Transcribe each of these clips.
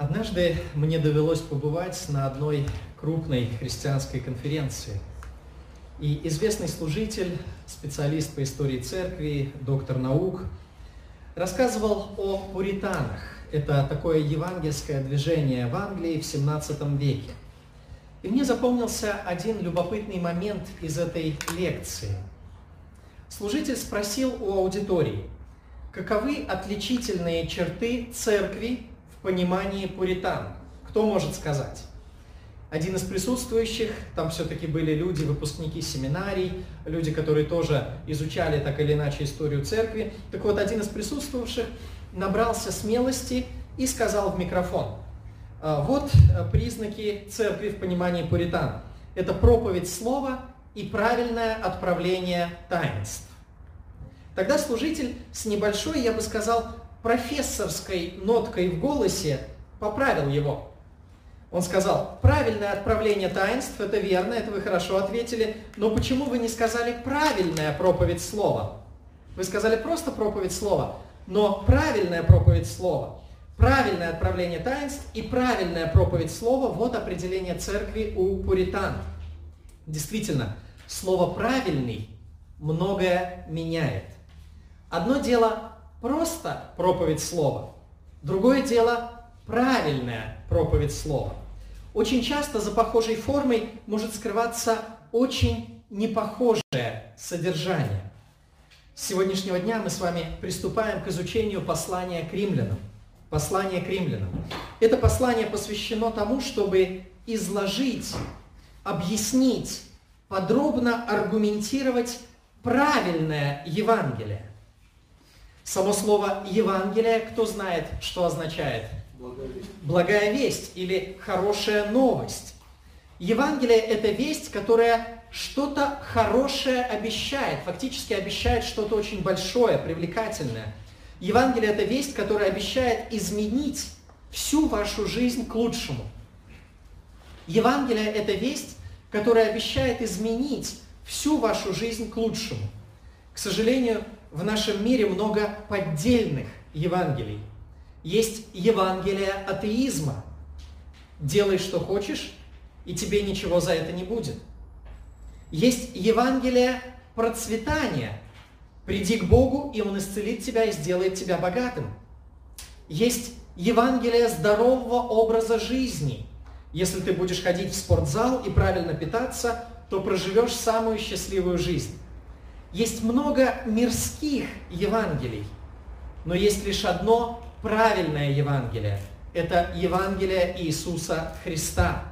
Однажды мне довелось побывать на одной крупной христианской конференции. И известный служитель, специалист по истории церкви, доктор наук, рассказывал о пуританах. Это такое евангельское движение в Англии в 17 веке. И мне запомнился один любопытный момент из этой лекции. Служитель спросил у аудитории, каковы отличительные черты церкви понимании пуритан? Кто может сказать? Один из присутствующих, там все-таки были люди, выпускники семинарий, люди, которые тоже изучали так или иначе историю церкви. Так вот, один из присутствовавших набрался смелости и сказал в микрофон, «А, вот признаки церкви в понимании пуритан. Это проповедь слова и правильное отправление таинств. Тогда служитель с небольшой, я бы сказал, профессорской ноткой в голосе поправил его. Он сказал, правильное отправление таинств, это верно, это вы хорошо ответили, но почему вы не сказали правильная проповедь слова? Вы сказали просто проповедь слова, но правильная проповедь слова, правильное отправление таинств и правильная проповедь слова – вот определение церкви у пуритан. Действительно, слово «правильный» многое меняет. Одно дело просто проповедь слова, другое дело правильная проповедь слова. Очень часто за похожей формой может скрываться очень непохожее содержание. С сегодняшнего дня мы с вами приступаем к изучению послания к римлянам. Послание к римлянам. Это послание посвящено тому, чтобы изложить, объяснить, подробно аргументировать правильное Евангелие. Само слово Евангелие, кто знает, что означает? Благая весть. Или хорошая новость. Евангелие – это весть, которая что-то хорошее обещает, фактически обещает что-то очень большое, привлекательное. Евангелие – это весть, которая обещает изменить всю вашу жизнь к лучшему. Евангелие – это весть, которая обещает изменить всю вашу жизнь к лучшему. К сожалению, в нашем мире много поддельных Евангелий. Есть Евангелие атеизма. Делай, что хочешь, и тебе ничего за это не будет. Есть Евангелие процветания. Приди к Богу, и Он исцелит тебя и сделает тебя богатым. Есть Евангелие здорового образа жизни. Если ты будешь ходить в спортзал и правильно питаться, то проживешь самую счастливую жизнь. Есть много мирских Евангелий, но есть лишь одно правильное Евангелие. Это Евангелие Иисуса Христа.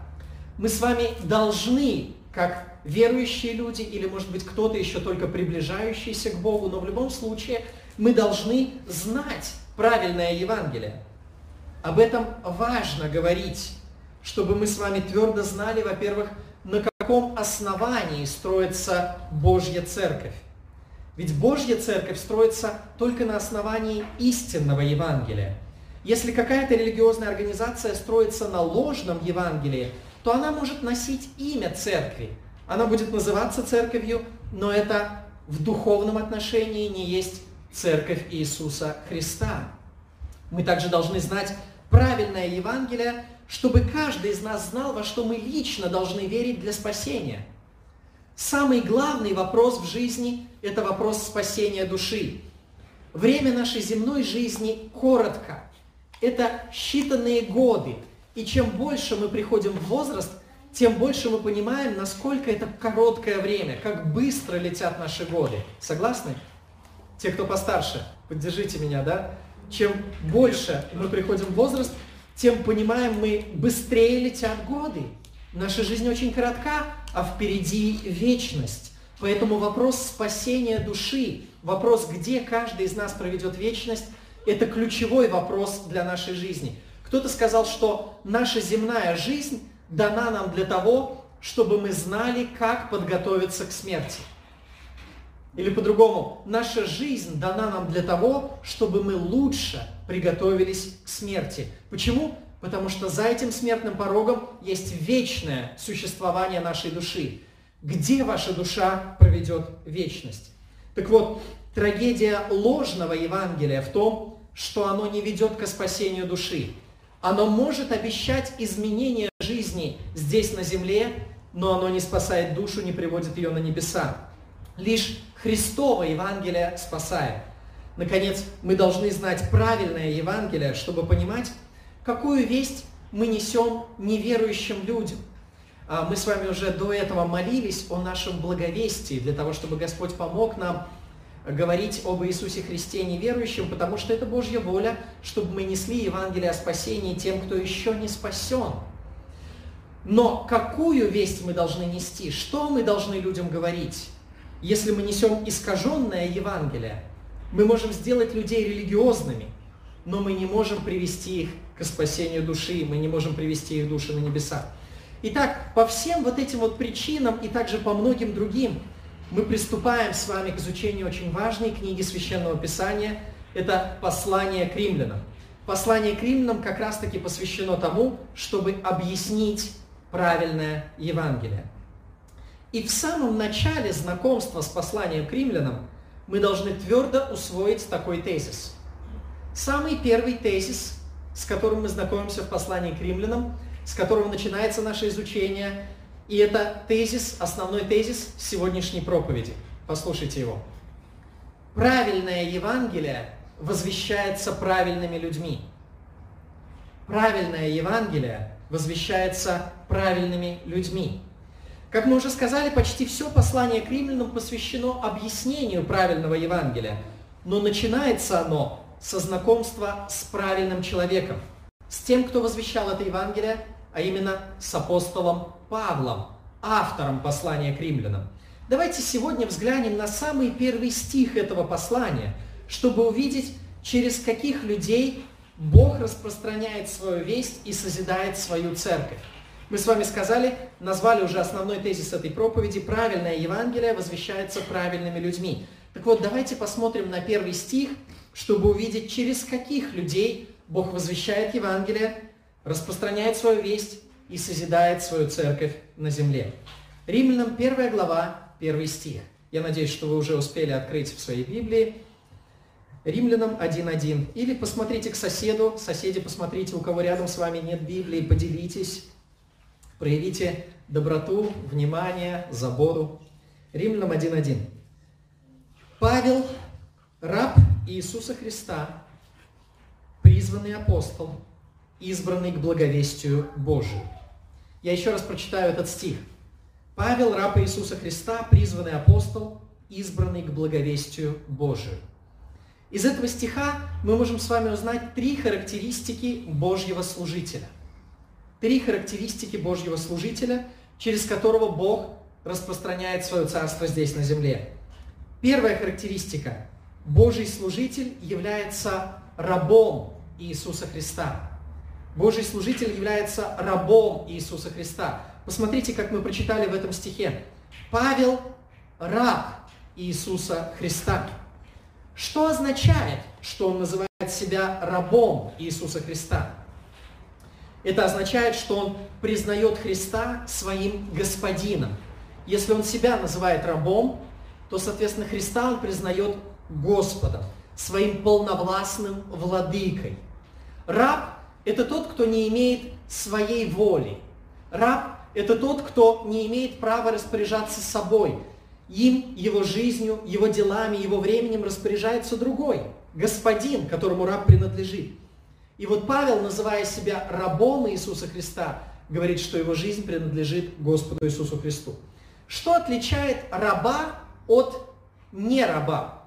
Мы с вами должны, как верующие люди, или, может быть, кто-то еще только приближающийся к Богу, но в любом случае мы должны знать правильное Евангелие. Об этом важно говорить, чтобы мы с вами твердо знали, во-первых, на каком основании строится Божья Церковь. Ведь Божья церковь строится только на основании истинного Евангелия. Если какая-то религиозная организация строится на ложном Евангелии, то она может носить имя церкви. Она будет называться церковью, но это в духовном отношении не есть церковь Иисуса Христа. Мы также должны знать правильное Евангелие, чтобы каждый из нас знал, во что мы лично должны верить для спасения – Самый главный вопрос в жизни – это вопрос спасения души. Время нашей земной жизни коротко. Это считанные годы. И чем больше мы приходим в возраст, тем больше мы понимаем, насколько это короткое время, как быстро летят наши годы. Согласны? Те, кто постарше, поддержите меня, да? Чем больше мы приходим в возраст, тем понимаем мы, быстрее летят годы. Наша жизнь очень коротка, а впереди вечность. Поэтому вопрос спасения души, вопрос, где каждый из нас проведет вечность, это ключевой вопрос для нашей жизни. Кто-то сказал, что наша земная жизнь дана нам для того, чтобы мы знали, как подготовиться к смерти. Или по-другому, наша жизнь дана нам для того, чтобы мы лучше приготовились к смерти. Почему? Потому что за этим смертным порогом есть вечное существование нашей души. Где ваша душа проведет вечность? Так вот, трагедия ложного Евангелия в том, что оно не ведет к спасению души. Оно может обещать изменение жизни здесь на земле, но оно не спасает душу, не приводит ее на небеса. Лишь Христово Евангелие спасает. Наконец, мы должны знать правильное Евангелие, чтобы понимать, какую весть мы несем неверующим людям. А, мы с вами уже до этого молились о нашем благовестии, для того, чтобы Господь помог нам говорить об Иисусе Христе неверующим, потому что это Божья воля, чтобы мы несли Евангелие о спасении тем, кто еще не спасен. Но какую весть мы должны нести? Что мы должны людям говорить? Если мы несем искаженное Евангелие, мы можем сделать людей религиозными, но мы не можем привести их к спасению души, мы не можем привести их души на небеса. Итак, по всем вот этим вот причинам и также по многим другим мы приступаем с вами к изучению очень важной книги Священного Писания. Это послание к римлянам. Послание к римлянам как раз-таки посвящено тому, чтобы объяснить правильное Евангелие. И в самом начале знакомства с посланием к римлянам мы должны твердо усвоить такой тезис. Самый первый тезис, с которым мы знакомимся в послании к римлянам, с которого начинается наше изучение, и это тезис, основной тезис сегодняшней проповеди. Послушайте его. Правильное Евангелие возвещается правильными людьми. Правильное Евангелие возвещается правильными людьми. Как мы уже сказали, почти все послание к римлянам посвящено объяснению правильного Евангелия, но начинается оно со знакомства с правильным человеком, с тем, кто возвещал это Евангелие, а именно с апостолом Павлом, автором послания к римлянам. Давайте сегодня взглянем на самый первый стих этого послания, чтобы увидеть, через каких людей Бог распространяет свою весть и созидает свою церковь. Мы с вами сказали, назвали уже основной тезис этой проповеди, правильное Евангелие возвещается правильными людьми. Так вот, давайте посмотрим на первый стих, чтобы увидеть, через каких людей Бог возвещает Евангелие, распространяет свою весть и созидает свою церковь на земле. Римлянам 1 глава, 1 стих. Я надеюсь, что вы уже успели открыть в своей Библии. Римлянам 1.1. Или посмотрите к соседу, соседи, посмотрите, у кого рядом с вами нет Библии, поделитесь Проявите доброту, внимание, заботу. Римлянам 1.1. Павел, раб Иисуса Христа, призванный апостол, избранный к благовестию Божию. Я еще раз прочитаю этот стих. Павел, раб Иисуса Христа, призванный апостол, избранный к благовестию Божию. Из этого стиха мы можем с вами узнать три характеристики Божьего служителя три характеристики Божьего служителя, через которого Бог распространяет свое царство здесь на земле. Первая характеристика. Божий служитель является рабом Иисуса Христа. Божий служитель является рабом Иисуса Христа. Посмотрите, как мы прочитали в этом стихе. Павел – раб Иисуса Христа. Что означает, что он называет себя рабом Иисуса Христа? Это означает, что он признает Христа своим господином. Если он себя называет рабом, то, соответственно, Христа он признает Господом, своим полновластным владыкой. Раб – это тот, кто не имеет своей воли. Раб – это тот, кто не имеет права распоряжаться собой. Им, его жизнью, его делами, его временем распоряжается другой, господин, которому раб принадлежит. И вот Павел, называя себя рабом Иисуса Христа, говорит, что его жизнь принадлежит Господу Иисусу Христу. Что отличает раба от нераба?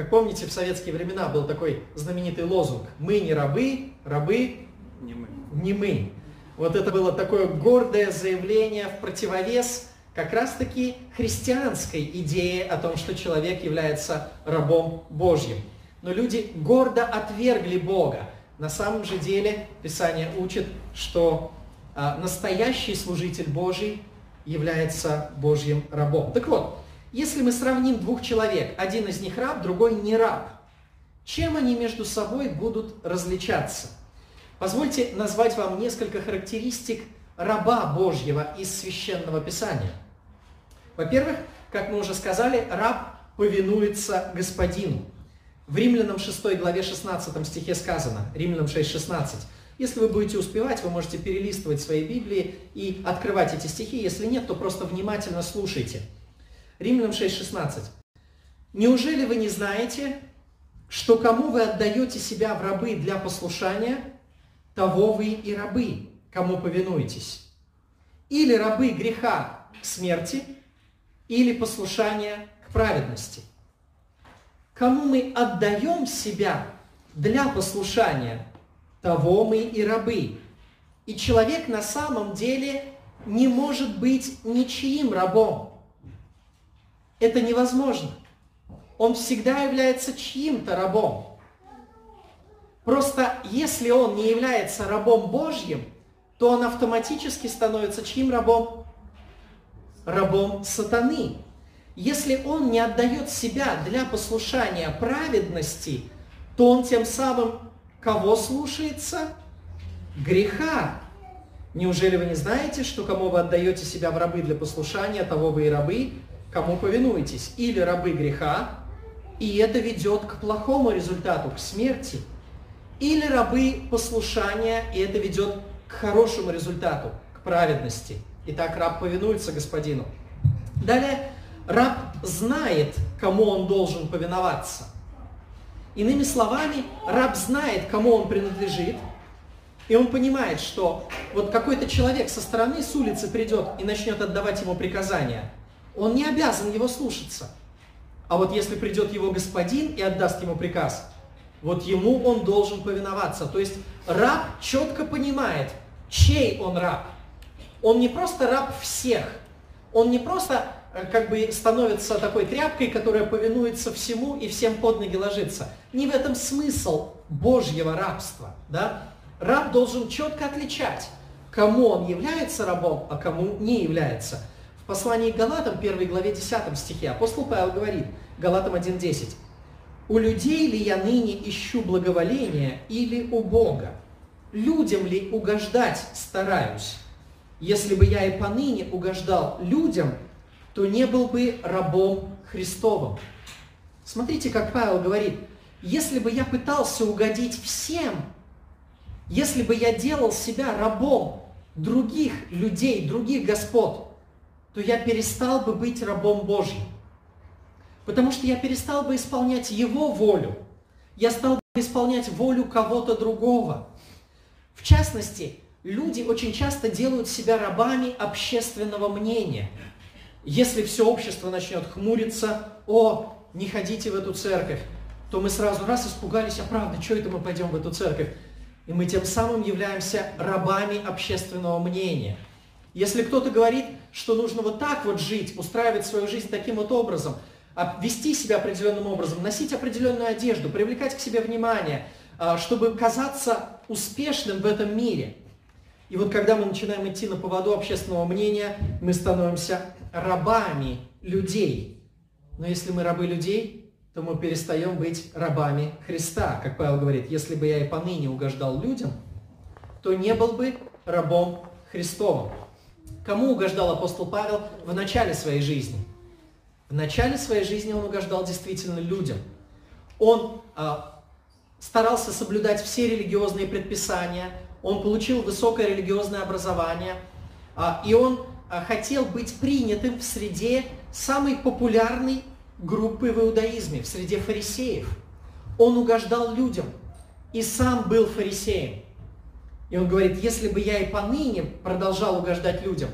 Как помните, в советские времена был такой знаменитый лозунг «Мы не рабы, рабы не мы». Не мы. Вот это было такое гордое заявление в противовес как раз-таки христианской идее о том, что человек является рабом Божьим. Но люди гордо отвергли Бога. На самом же деле Писание учит, что а, настоящий служитель Божий является Божьим рабом. Так вот, если мы сравним двух человек, один из них раб, другой не раб, чем они между собой будут различаться? Позвольте назвать вам несколько характеристик раба Божьего из Священного Писания. Во-первых, как мы уже сказали, раб повинуется господину. В Римлянам 6 главе 16 стихе сказано, Римлянам 6, 16. Если вы будете успевать, вы можете перелистывать свои Библии и открывать эти стихи. Если нет, то просто внимательно слушайте. Римлянам 6, 16. «Неужели вы не знаете, что кому вы отдаете себя в рабы для послушания, того вы и рабы, кому повинуетесь? Или рабы греха к смерти, или послушания к праведности?» Кому мы отдаем себя для послушания, того мы и рабы. И человек на самом деле не может быть ничьим рабом. Это невозможно. Он всегда является чьим-то рабом. Просто если он не является рабом Божьим, то он автоматически становится чьим рабом? Рабом сатаны. Если он не отдает себя для послушания праведности, то он тем самым кого слушается? Греха. Неужели вы не знаете, что кому вы отдаете себя в рабы для послушания, того вы и рабы, кому повинуетесь? Или рабы греха, и это ведет к плохому результату, к смерти. Или рабы послушания, и это ведет к хорошему результату, к праведности. Итак, раб повинуется господину. Далее, раб знает, кому он должен повиноваться. Иными словами, раб знает, кому он принадлежит, и он понимает, что вот какой-то человек со стороны, с улицы придет и начнет отдавать ему приказания. Он не обязан его слушаться. А вот если придет его господин и отдаст ему приказ, вот ему он должен повиноваться. То есть раб четко понимает, чей он раб. Он не просто раб всех. Он не просто Э, как бы становится такой тряпкой, которая повинуется всему и всем под ноги ложится. Не в этом смысл Божьего рабства. Да? Раб должен четко отличать, кому он является рабом, а кому не является. Послании к Галатам, 1 главе 10 стихе, апостол Павел говорит, Галатам 1.10, «У людей ли я ныне ищу благоволения или у Бога? Людям ли угождать стараюсь? Если бы я и поныне угождал людям, то не был бы рабом Христовым. Смотрите, как Павел говорит, если бы я пытался угодить всем, если бы я делал себя рабом других людей, других господ, то я перестал бы быть рабом Божьим. Потому что я перестал бы исполнять Его волю. Я стал бы исполнять волю кого-то другого. В частности, люди очень часто делают себя рабами общественного мнения – если все общество начнет хмуриться, о, не ходите в эту церковь, то мы сразу раз испугались, а правда, что это мы пойдем в эту церковь? И мы тем самым являемся рабами общественного мнения. Если кто-то говорит, что нужно вот так вот жить, устраивать свою жизнь таким вот образом, а вести себя определенным образом, носить определенную одежду, привлекать к себе внимание, а, чтобы казаться успешным в этом мире. И вот когда мы начинаем идти на поводу общественного мнения, мы становимся рабами людей. Но если мы рабы людей, то мы перестаем быть рабами Христа. Как Павел говорит, если бы я и поныне угождал людям, то не был бы рабом Христовым. Кому угождал апостол Павел в начале своей жизни? В начале своей жизни он угождал действительно людям. Он а, старался соблюдать все религиозные предписания, он получил высокое религиозное образование, а, и он а, хотел быть принятым в среде самой популярной группы в иудаизме, в среде фарисеев. Он угождал людям и сам был фарисеем. И он говорит, если бы я и поныне продолжал угождать людям,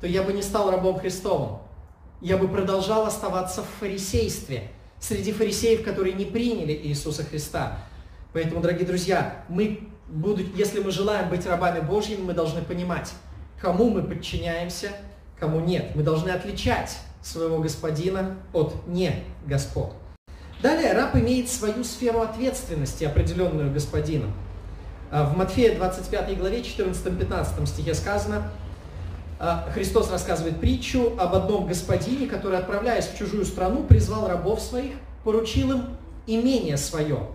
то я бы не стал рабом Христовым. Я бы продолжал оставаться в фарисействе, среди фарисеев, которые не приняли Иисуса Христа. Поэтому, дорогие друзья, мы, будут, если мы желаем быть рабами Божьими, мы должны понимать, кому мы подчиняемся, кому нет. Мы должны отличать своего господина от не господ. Далее раб имеет свою сферу ответственности, определенную господином. А, в Матфея 25 главе 14-15 стихе сказано, а, Христос рассказывает притчу об одном господине, который, отправляясь в чужую страну, призвал рабов своих, поручил им имение свое.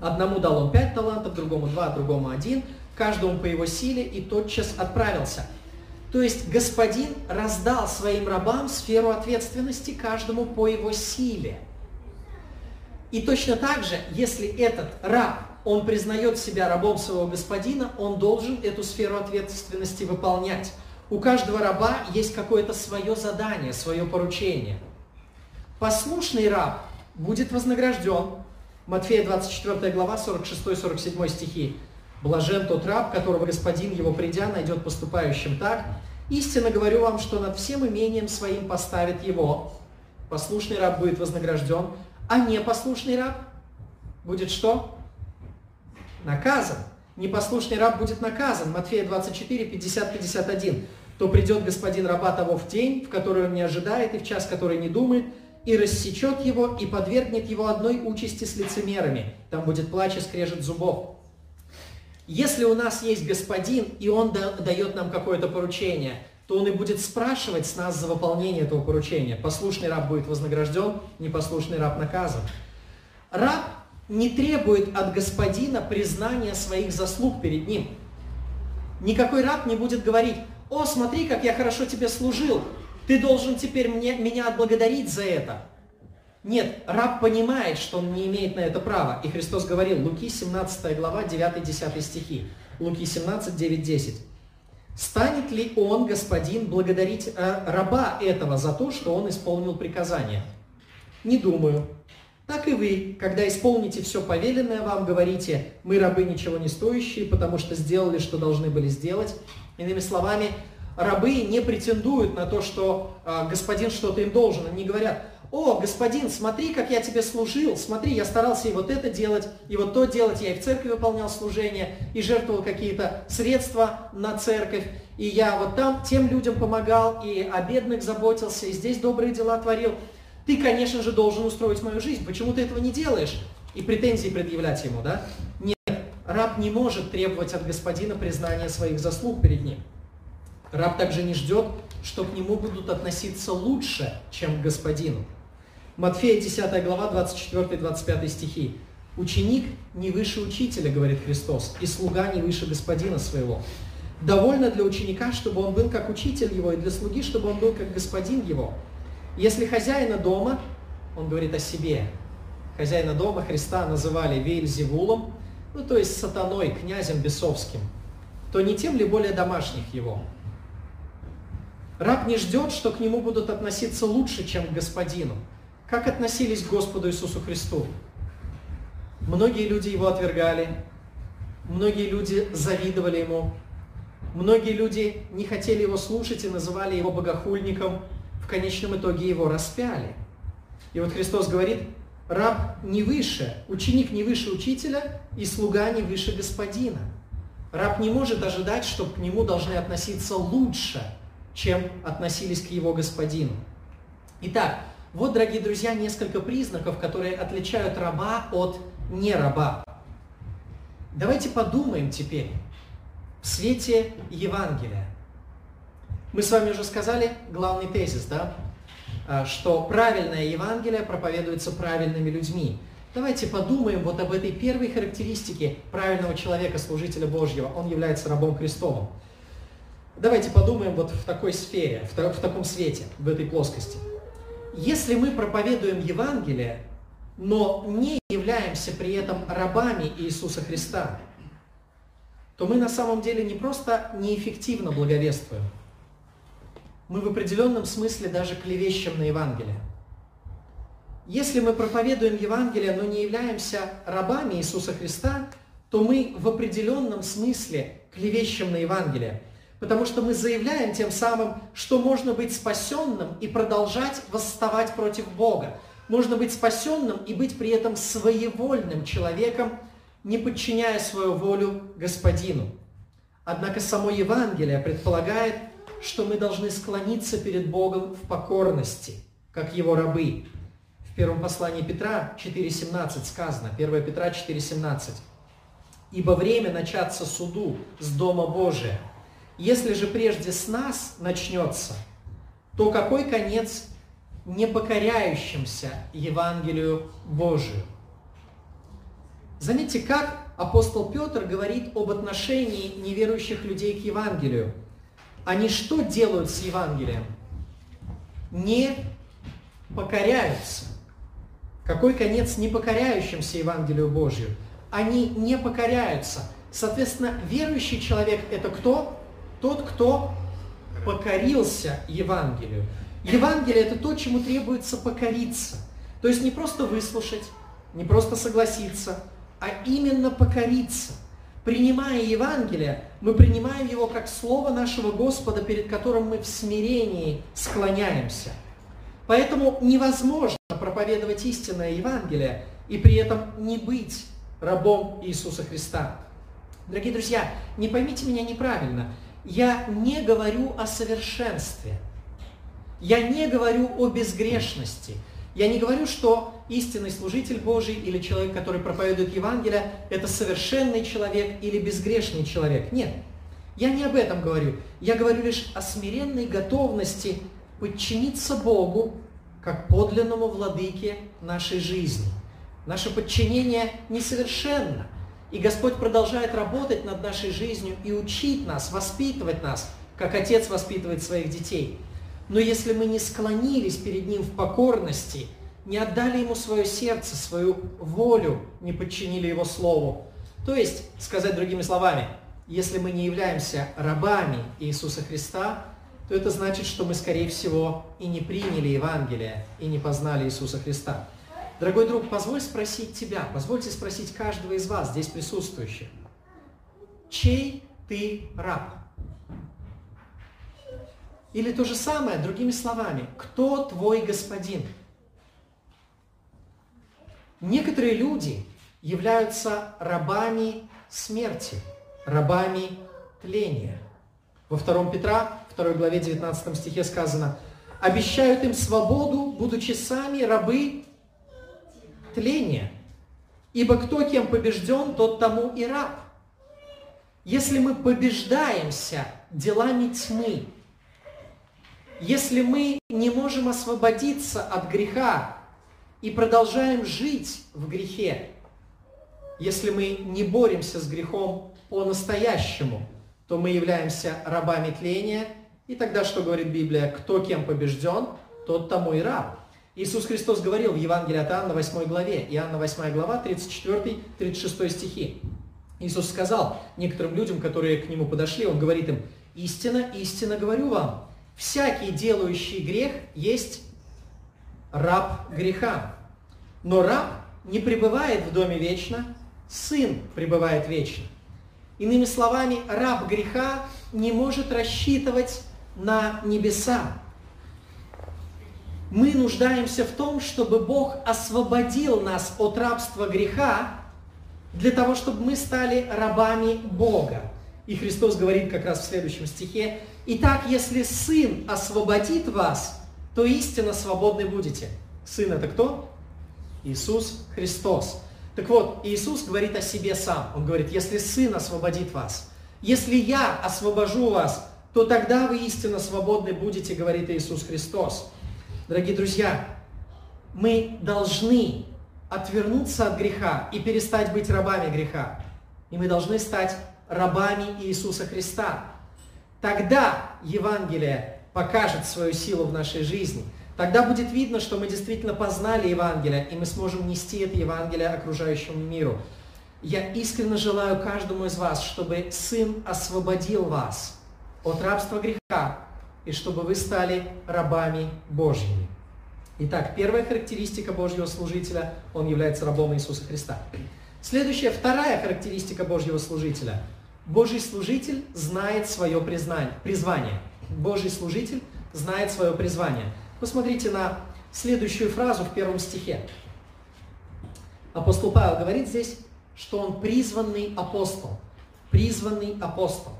Одному дал он пять талантов, другому два, другому один – каждому по его силе, и тотчас отправился. То есть господин раздал своим рабам сферу ответственности каждому по его силе. И точно так же, если этот раб, он признает себя рабом своего господина, он должен эту сферу ответственности выполнять. У каждого раба есть какое-то свое задание, свое поручение. Послушный раб будет вознагражден. Матфея 24 глава, 46-47 стихи. Блажен тот раб, которого господин его придя найдет поступающим так. Истинно говорю вам, что над всем имением своим поставит его. Послушный раб будет вознагражден, а непослушный раб будет что? Наказан. Непослушный раб будет наказан. Матфея 24, 50, 51. То придет господин раба того в день, в который он не ожидает и в час, который не думает, и рассечет его, и подвергнет его одной участи с лицемерами. Там будет плач и скрежет зубов. Если у нас есть господин, и он дает нам какое-то поручение, то он и будет спрашивать с нас за выполнение этого поручения. Послушный раб будет вознагражден, непослушный раб наказан. Раб не требует от господина признания своих заслуг перед ним. Никакой раб не будет говорить, о, смотри, как я хорошо тебе служил, ты должен теперь мне, меня отблагодарить за это. Нет, раб понимает, что он не имеет на это права. И Христос говорил, Луки 17 глава, 9-10 стихи. Луки 17, 9, 10. Станет ли он, господин, благодарить э, раба этого за то, что он исполнил приказание? Не думаю. Так и вы, когда исполните все повеленное вам, говорите, мы рабы ничего не стоящие, потому что сделали, что должны были сделать. Иными словами, рабы не претендуют на то, что э, господин что-то им должен. Они говорят, о, господин, смотри, как я тебе служил, смотри, я старался и вот это делать, и вот то делать, я и в церкви выполнял служение, и жертвовал какие-то средства на церковь, и я вот там тем людям помогал, и о бедных заботился, и здесь добрые дела творил. Ты, конечно же, должен устроить мою жизнь, почему ты этого не делаешь? И претензии предъявлять ему, да? Нет, раб не может требовать от господина признания своих заслуг перед ним. Раб также не ждет, что к нему будут относиться лучше, чем к господину. Матфея 10 глава, 24-25 стихи. «Ученик не выше учителя, говорит Христос, и слуга не выше господина своего. Довольно для ученика, чтобы он был как учитель его, и для слуги, чтобы он был как господин его. Если хозяина дома, он говорит о себе, хозяина дома Христа называли Вейльзевулом, ну то есть сатаной, князем бесовским, то не тем ли более домашних его. Раб не ждет, что к нему будут относиться лучше, чем к господину – как относились к Господу Иисусу Христу? Многие люди его отвергали, многие люди завидовали ему, многие люди не хотели его слушать и называли его богохульником, в конечном итоге его распяли. И вот Христос говорит, раб не выше, ученик не выше учителя и слуга не выше господина. Раб не может ожидать, что к нему должны относиться лучше, чем относились к его господину. Итак, вот, дорогие друзья, несколько признаков, которые отличают раба от нераба. Давайте подумаем теперь в свете Евангелия. Мы с вами уже сказали главный тезис, да? А, что правильное Евангелие проповедуется правильными людьми. Давайте подумаем вот об этой первой характеристике правильного человека, служителя Божьего. Он является рабом Христовым. Давайте подумаем вот в такой сфере, в, в таком свете, в этой плоскости – если мы проповедуем Евангелие, но не являемся при этом рабами Иисуса Христа, то мы на самом деле не просто неэффективно благовествуем, мы в определенном смысле даже клевещем на Евангелие. Если мы проповедуем Евангелие, но не являемся рабами Иисуса Христа, то мы в определенном смысле клевещем на Евангелие – Потому что мы заявляем тем самым, что можно быть спасенным и продолжать восставать против Бога. Можно быть спасенным и быть при этом своевольным человеком, не подчиняя свою волю Господину. Однако само Евангелие предполагает, что мы должны склониться перед Богом в покорности, как Его рабы. В первом послании Петра 4.17 сказано, 1 Петра 4.17. «Ибо время начаться суду с Дома Божия – если же прежде с нас начнется, то какой конец непокоряющимся Евангелию Божию? Заметьте, как апостол Петр говорит об отношении неверующих людей к Евангелию. Они что делают с Евангелием? Не покоряются. Какой конец непокоряющимся Евангелию Божию? Они не покоряются. Соответственно, верующий человек – это кто? Тот, кто покорился Евангелию. Евангелие – это то, чему требуется покориться. То есть не просто выслушать, не просто согласиться, а именно покориться. Принимая Евангелие, мы принимаем его как Слово нашего Господа, перед которым мы в смирении склоняемся. Поэтому невозможно проповедовать истинное Евангелие и при этом не быть рабом Иисуса Христа. Дорогие друзья, не поймите меня неправильно. Я не говорю о совершенстве. Я не говорю о безгрешности. Я не говорю, что истинный служитель Божий или человек, который проповедует Евангелие, это совершенный человек или безгрешный человек. Нет, я не об этом говорю. Я говорю лишь о смиренной готовности подчиниться Богу как подлинному владыке нашей жизни. Наше подчинение несовершенно. И Господь продолжает работать над нашей жизнью и учить нас, воспитывать нас, как Отец воспитывает своих детей – но если мы не склонились перед Ним в покорности, не отдали Ему свое сердце, свою волю, не подчинили Его Слову, то есть, сказать другими словами, если мы не являемся рабами Иисуса Христа, то это значит, что мы, скорее всего, и не приняли Евангелие, и не познали Иисуса Христа. Дорогой друг, позволь спросить тебя, позвольте спросить каждого из вас, здесь присутствующих, чей ты раб? Или то же самое, другими словами, кто твой господин? Некоторые люди являются рабами смерти, рабами тления. Во 2 Петра, 2 главе 19 стихе сказано, обещают им свободу, будучи сами рабы тления. Ибо кто кем побежден, тот тому и раб. Если мы побеждаемся делами тьмы, если мы не можем освободиться от греха и продолжаем жить в грехе, если мы не боремся с грехом по-настоящему, то мы являемся рабами тления. И тогда что говорит Библия? Кто кем побежден, тот тому и раб. Иисус Христос говорил в Евангелии от Иоанна 8 главе, Иоанна 8 глава, 34-36 стихи. Иисус сказал некоторым людям, которые к Нему подошли, Он говорит им, «Истина, истинно говорю вам, всякий делающий грех есть раб греха. Но раб не пребывает в доме вечно, сын пребывает вечно. Иными словами, раб греха не может рассчитывать на небеса. Мы нуждаемся в том, чтобы Бог освободил нас от рабства греха, для того, чтобы мы стали рабами Бога. И Христос говорит как раз в следующем стихе, Итак, если Сын освободит вас, то истинно свободны будете. Сын это кто? Иисус Христос. Так вот, Иисус говорит о себе сам. Он говорит, если Сын освободит вас, если я освобожу вас, то тогда вы истинно свободны будете, говорит Иисус Христос. Дорогие друзья, мы должны отвернуться от греха и перестать быть рабами греха. И мы должны стать рабами Иисуса Христа. Тогда Евангелие покажет свою силу в нашей жизни. Тогда будет видно, что мы действительно познали Евангелие, и мы сможем нести это Евангелие окружающему миру. Я искренне желаю каждому из вас, чтобы Сын освободил вас от рабства греха, и чтобы вы стали рабами Божьими. Итак, первая характеристика Божьего служителя, он является рабом Иисуса Христа. Следующая, вторая характеристика Божьего служителя – Божий служитель знает свое признание, призвание. Божий служитель знает свое призвание. Посмотрите на следующую фразу в первом стихе. Апостол Павел говорит здесь, что он призванный апостол. Призванный апостол.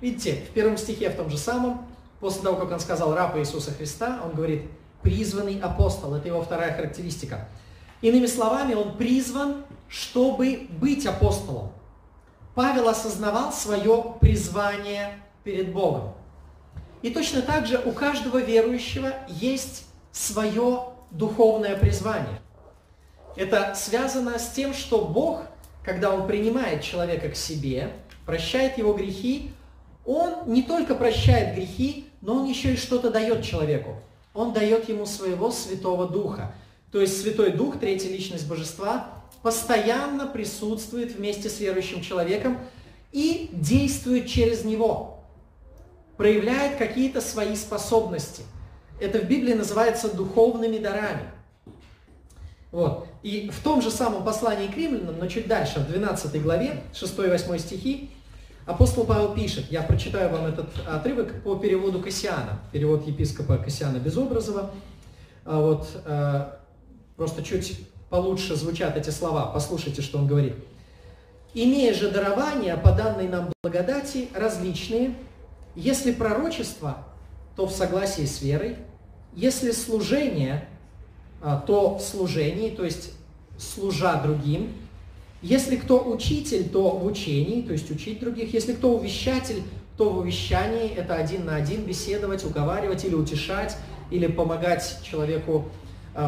Видите, в первом стихе, в том же самом, после того, как он сказал раб Иисуса Христа, он говорит призванный апостол. Это его вторая характеристика. Иными словами, он призван, чтобы быть апостолом. Павел осознавал свое призвание перед Богом. И точно так же у каждого верующего есть свое духовное призвание. Это связано с тем, что Бог, когда Он принимает человека к себе, прощает его грехи, Он не только прощает грехи, но Он еще и что-то дает человеку. Он дает ему своего Святого Духа. То есть Святой Дух, третья личность Божества, постоянно присутствует вместе с верующим человеком и действует через него, проявляет какие-то свои способности. Это в Библии называется духовными дарами. Вот. И в том же самом послании к римлянам, но чуть дальше, в 12 главе, 6-8 стихи, апостол Павел пишет, я прочитаю вам этот отрывок по переводу Кассиана, перевод епископа Кассиана Безобразова. А вот, э, просто чуть получше звучат эти слова, послушайте, что он говорит. «Имея же дарования по данной нам благодати различные, если пророчество, то в согласии с верой, если служение, а, то в служении, то есть служа другим. Если кто учитель, то в учении, то есть учить других. Если кто увещатель, то в увещании, это один на один беседовать, уговаривать или утешать, или помогать человеку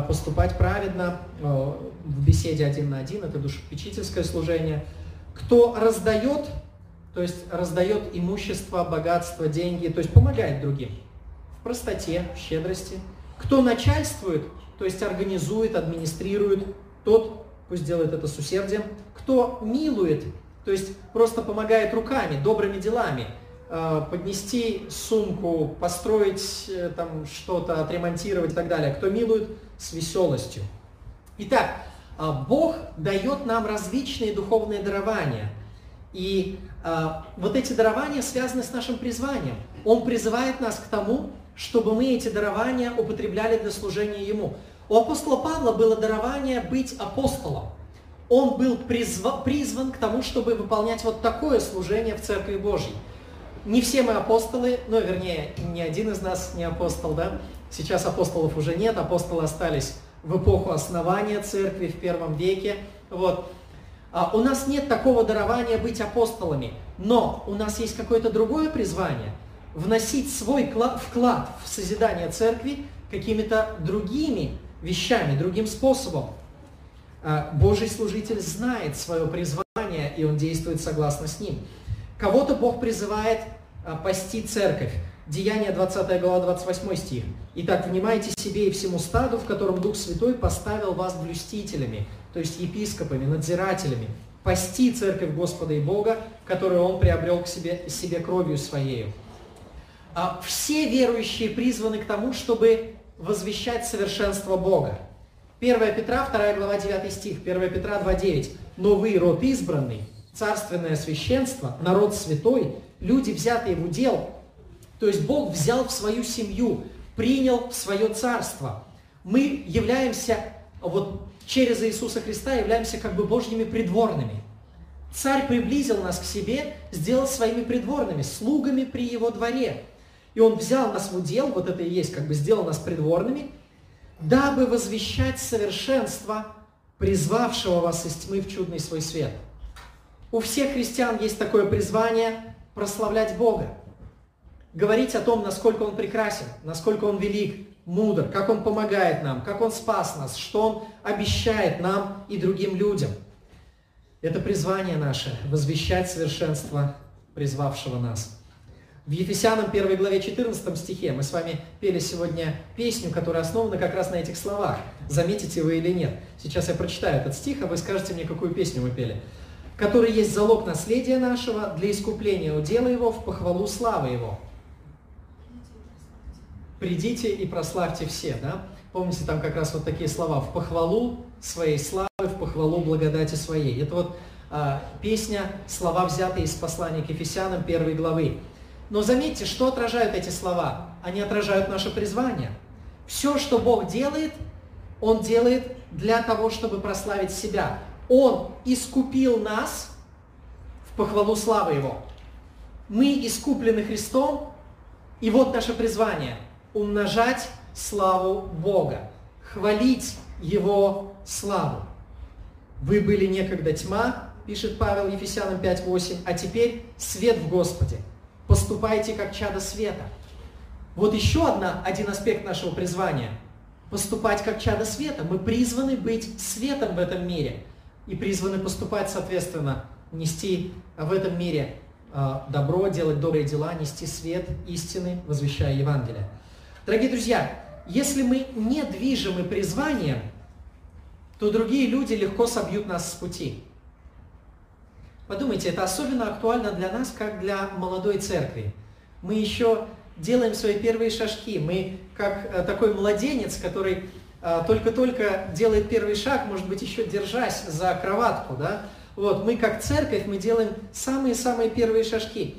поступать праведно а, в беседе один на один, это душепечительское служение. Кто раздает, то есть раздает имущество, богатство, деньги, то есть помогает другим в простоте, в щедрости. Кто начальствует, то есть организует, администрирует, тот пусть делает это с усердием. Кто милует, то есть просто помогает руками, добрыми делами, поднести сумку, построить э, там что-то, отремонтировать и так далее. Кто милует с веселостью. Итак, э, Бог дает нам различные духовные дарования. И вот эти дарования связаны с нашим призванием. Он призывает нас к тому, чтобы мы эти дарования употребляли для служения Ему. У апостола Павла было дарование быть апостолом. Он был призва, призван к тому, чтобы выполнять вот такое служение в Церкви Божьей. Не все мы апостолы, ну, вернее, ни один из нас не апостол, да? Сейчас апостолов уже нет, апостолы остались в эпоху основания церкви в первом веке. Вот. А у нас нет такого дарования быть апостолами, но у нас есть какое-то другое призвание – вносить свой вклад в созидание церкви какими-то другими вещами, другим способом. А, Божий служитель знает свое призвание, и он действует согласно с ним. Кого-то Бог призывает пасти церковь. Деяние 20 глава 28 стих. «Итак, внимайте себе и всему стаду, в котором Дух Святой поставил вас блюстителями, то есть епископами, надзирателями, пасти церковь Господа и Бога, которую Он приобрел к себе, себе кровью Своею». А все верующие призваны к тому, чтобы возвещать совершенство Бога. 1 Петра, 2 глава, 9 стих, 1 Петра 2.9. «Но вы, род избранный, царственное священство, народ святой, люди, взятые в удел». То есть Бог взял в свою семью, принял в свое царство. Мы являемся, вот через Иисуса Христа, являемся как бы Божьими придворными. Царь приблизил нас к себе, сделал своими придворными, слугами при его дворе. И он взял нас в удел, вот это и есть, как бы сделал нас придворными, дабы возвещать совершенство призвавшего вас из тьмы в чудный свой свет. У всех христиан есть такое призвание прославлять Бога, говорить о том, насколько Он прекрасен, насколько Он велик, мудр, как Он помогает нам, как Он спас нас, что Он обещает нам и другим людям. Это призвание наше – возвещать совершенство призвавшего нас – в Ефесянам 1 главе 14 стихе мы с вами пели сегодня песню, которая основана как раз на этих словах. Заметите вы или нет. Сейчас я прочитаю этот стих, а вы скажете мне, какую песню мы пели. «Который есть залог наследия нашего для искупления удела его в похвалу славы его». «Придите и прославьте все», да? Помните, там как раз вот такие слова «в похвалу своей славы, в похвалу благодати своей». Это вот а, песня, слова, взятые из послания к Ефесянам 1 главы. Но заметьте, что отражают эти слова? Они отражают наше призвание. Все, что Бог делает, Он делает для того, чтобы прославить себя. Он искупил нас в похвалу славы Его. Мы искуплены Христом, и вот наше призвание – умножать славу Бога, хвалить Его славу. Вы были некогда тьма, пишет Павел Ефесянам 5.8, а теперь свет в Господе – поступайте как чадо света. Вот еще одна, один аспект нашего призвания – поступать как чадо света. Мы призваны быть светом в этом мире и призваны поступать, соответственно, нести в этом мире а, добро, делать добрые дела, нести свет истины, возвещая Евангелие. Дорогие друзья, если мы не движимы призванием, то другие люди легко собьют нас с пути. Подумайте, это особенно актуально для нас, как для молодой церкви. Мы еще делаем свои первые шажки. Мы как э, такой младенец, который только-только делает первый шаг, может быть, еще держась за кроватку, да? Вот, мы как церковь, мы делаем самые-самые первые шажки.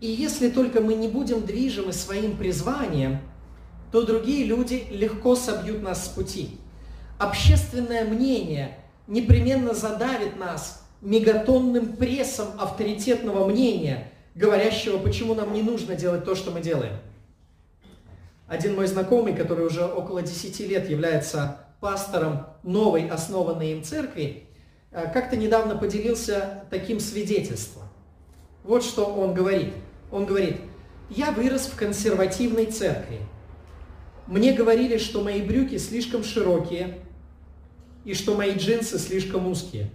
И если только мы не будем движимы своим призванием, то другие люди легко собьют нас с пути. Общественное мнение непременно задавит нас мегатонным прессом авторитетного мнения, говорящего, почему нам не нужно делать то, что мы делаем. Один мой знакомый, который уже около 10 лет является пастором новой основанной им церкви, э, как-то недавно поделился таким свидетельством. Вот что он говорит. Он говорит, я вырос в консервативной церкви. Мне говорили, что мои брюки слишком широкие и что мои джинсы слишком узкие.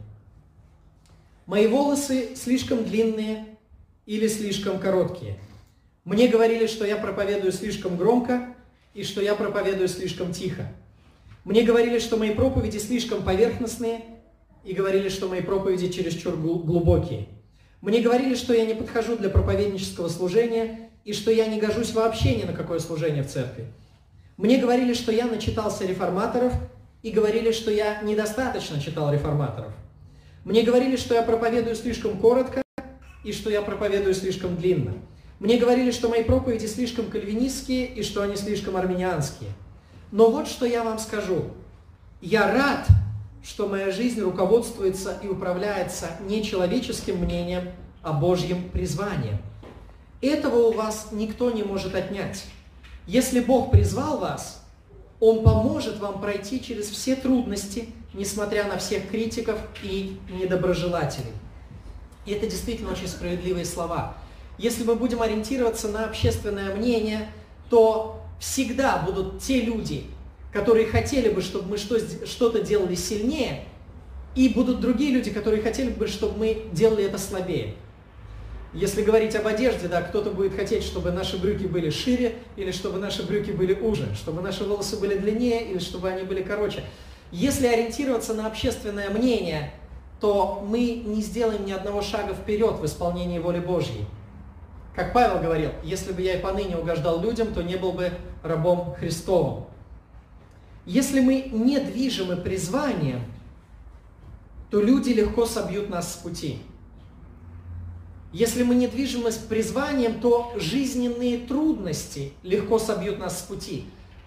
Мои волосы слишком длинные или слишком короткие. Мне говорили, что я проповедую слишком громко и что я проповедую слишком тихо. Мне говорили, что мои проповеди слишком поверхностные и говорили, что мои проповеди чересчур глубокие. Мне говорили, что я не подхожу для проповеднического служения и что я не гожусь вообще ни на какое служение в церкви. Мне говорили, что я начитался реформаторов, и говорили, что я недостаточно читал реформаторов. Мне говорили, что я проповедую слишком коротко, и что я проповедую слишком длинно. Мне говорили, что мои проповеди слишком кальвинистские, и что они слишком армянианские. Но вот что я вам скажу. Я рад, что моя жизнь руководствуется и управляется не человеческим мнением, а Божьим призванием. Этого у вас никто не может отнять. Если Бог призвал вас, Он поможет вам пройти через все трудности, несмотря на всех критиков и недоброжелателей. И это действительно очень справедливые слова. Если мы будем ориентироваться на общественное мнение, то всегда будут те люди, которые хотели бы, чтобы мы что-то делали сильнее, и будут другие люди, которые хотели бы, чтобы мы делали это слабее. Если говорить об одежде, да, кто-то будет хотеть, чтобы наши брюки были шире, или чтобы наши брюки были уже, чтобы наши волосы были длиннее, или чтобы они были короче. Если ориентироваться на общественное мнение, то мы не сделаем ни одного шага вперед в исполнении воли Божьей. Как Павел говорил, если бы я и поныне угождал людям, то не был бы рабом Христовым. Если мы не движимы призванием, то люди легко собьют нас с пути. Если мы не движимы призванием, то жизненные трудности легко собьют нас с пути.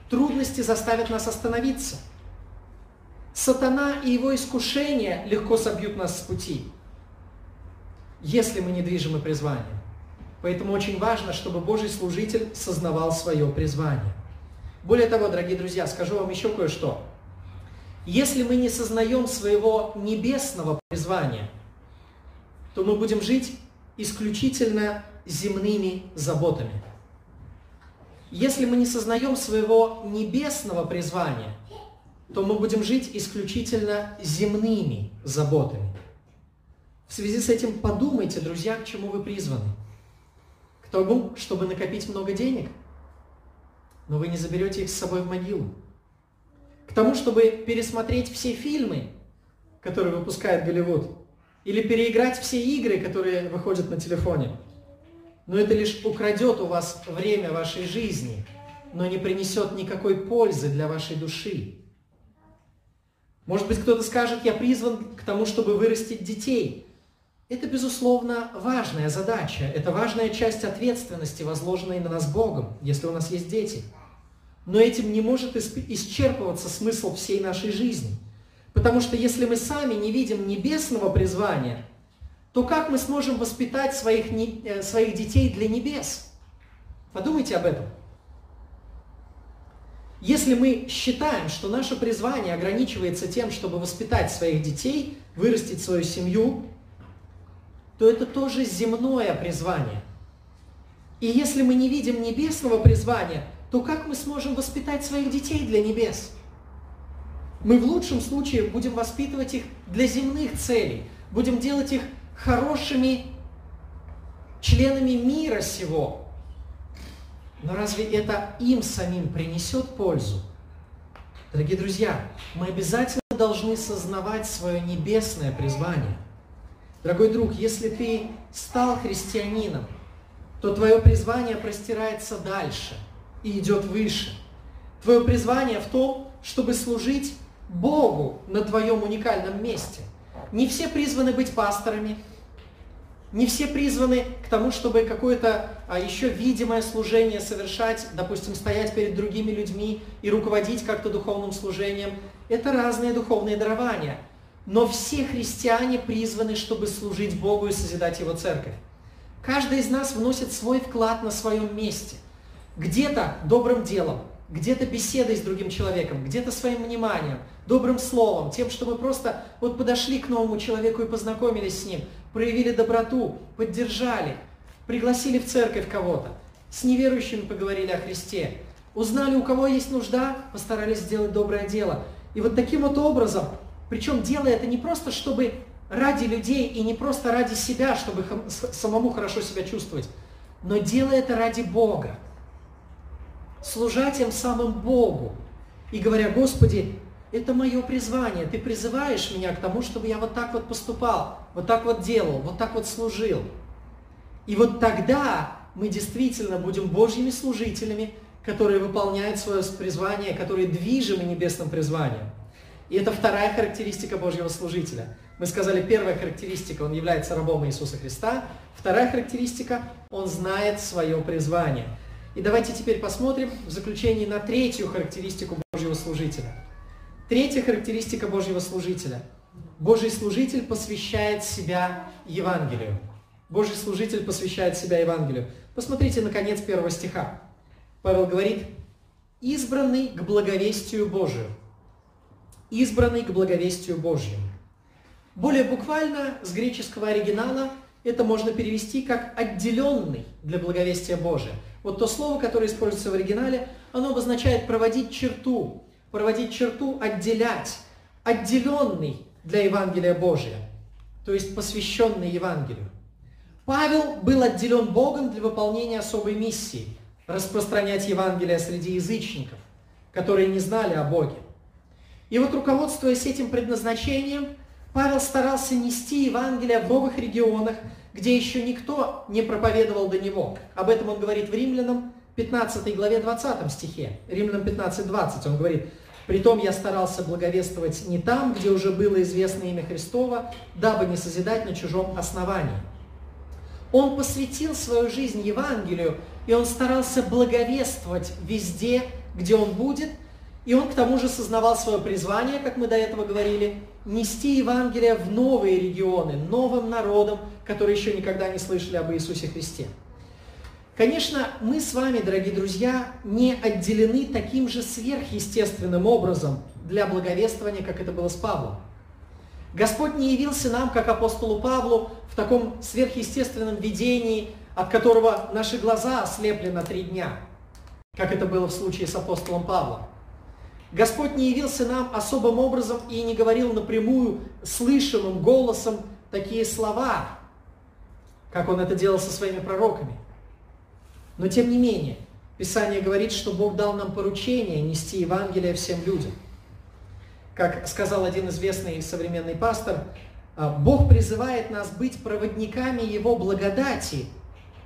Трудности заставят нас остановиться. Сатана и его искушения легко собьют нас с пути, если мы не движимы призванием. Поэтому очень важно, чтобы Божий служитель сознавал свое призвание. Более того, дорогие друзья, скажу вам еще кое-что. Если мы не сознаем своего небесного призвания, то мы будем жить исключительно земными заботами. Если мы не сознаем своего небесного призвания, то мы будем жить исключительно земными заботами. В связи с этим подумайте, друзья, к чему вы призваны. К тому, чтобы накопить много денег, но вы не заберете их с собой в могилу. К тому, чтобы пересмотреть все фильмы, которые выпускает Голливуд, или переиграть все игры, которые выходят на телефоне. Но это лишь украдет у вас время вашей жизни, но не принесет никакой пользы для вашей души. Может быть, кто-то скажет, я призван к тому, чтобы вырастить детей. Это, безусловно, важная задача. Это важная часть ответственности, возложенной на нас Богом, если у нас есть дети. Но этим не может исчерпываться смысл всей нашей жизни – Потому что если мы сами не видим небесного призвания, то как мы сможем воспитать своих, э, своих детей для небес? Подумайте об этом. Если мы считаем, что наше призвание ограничивается тем, чтобы воспитать своих детей, вырастить свою семью, то это тоже земное призвание. И если мы не видим небесного призвания, то как мы сможем воспитать своих детей для небес? Мы в лучшем случае будем воспитывать их для земных целей, будем делать их хорошими членами мира сего. Но разве это им самим принесет пользу? Дорогие друзья, мы обязательно должны сознавать свое небесное призвание. Дорогой друг, если ты стал христианином, то твое призвание простирается дальше и идет выше. Твое призвание в том, чтобы служить Богу на твоем уникальном месте. Не все призваны быть пасторами, не все призваны к тому, чтобы какое-то а, еще видимое служение совершать, допустим, стоять перед другими людьми и руководить как-то духовным служением. Это разные духовные дарования. Но все христиане призваны, чтобы служить Богу и созидать Его церковь. Каждый из нас вносит свой вклад на своем месте. Где-то добрым делом, где-то беседой с другим человеком, где-то своим вниманием, добрым словом, тем, что мы просто вот подошли к новому человеку и познакомились с ним, проявили доброту, поддержали, пригласили в церковь кого-то, с неверующими поговорили о Христе, узнали, у кого есть нужда, постарались сделать доброе дело. И вот таким вот образом, причем делая это не просто, чтобы ради людей и не просто ради себя, чтобы самому хорошо себя чувствовать, но делая это ради Бога служа тем самым Богу и говоря, Господи, это мое призвание, Ты призываешь меня к тому, чтобы я вот так вот поступал, вот так вот делал, вот так вот служил. И вот тогда мы действительно будем Божьими служителями, которые выполняют свое призвание, которые движимы небесным призванием. И это вторая характеристика Божьего служителя. Мы сказали, первая характеристика, он является рабом Иисуса Христа. Вторая характеристика, он знает свое призвание. И давайте теперь посмотрим в заключении на третью характеристику Божьего служителя. Третья характеристика Божьего служителя. Божий служитель посвящает себя Евангелию. Божий служитель посвящает себя Евангелию. Посмотрите на конец первого стиха. Павел говорит, избранный к благовестию Божию. Избранный к благовестию Божию. Более буквально с греческого оригинала это можно перевести как отделенный для благовестия Божия. Вот то слово, которое используется в оригинале, оно обозначает проводить черту, проводить черту, отделять, отделенный для Евангелия Божия, то есть посвященный Евангелию. Павел был отделен Богом для выполнения особой миссии – распространять Евангелие среди язычников, которые не знали о Боге. И вот руководствуясь этим предназначением, Павел старался нести Евангелие в новых регионах, где еще никто не проповедовал до него. Об этом он говорит в Римлянам 15 главе 20 стихе. Римлянам 15, 20 он говорит, «Притом я старался благовествовать не там, где уже было известно имя Христова, дабы не созидать на чужом основании». Он посвятил свою жизнь Евангелию, и он старался благовествовать везде, где он будет, и он к тому же сознавал свое призвание, как мы до этого говорили, нести Евангелие в новые регионы, новым народам, которые еще никогда не слышали об Иисусе Христе. Конечно, мы с вами, дорогие друзья, не отделены таким же сверхъестественным образом для благовествования, как это было с Павлом. Господь не явился нам, как апостолу Павлу, в таком сверхъестественном видении, от которого наши глаза ослепли на три дня, как это было в случае с апостолом Павлом. Господь не явился нам особым образом и не говорил напрямую слышимым голосом такие слова, как Он это делал со своими пророками. Но тем не менее, Писание говорит, что Бог дал нам поручение нести Евангелие всем людям. Как сказал один известный современный пастор, «А, Бог призывает нас быть проводниками Его благодати,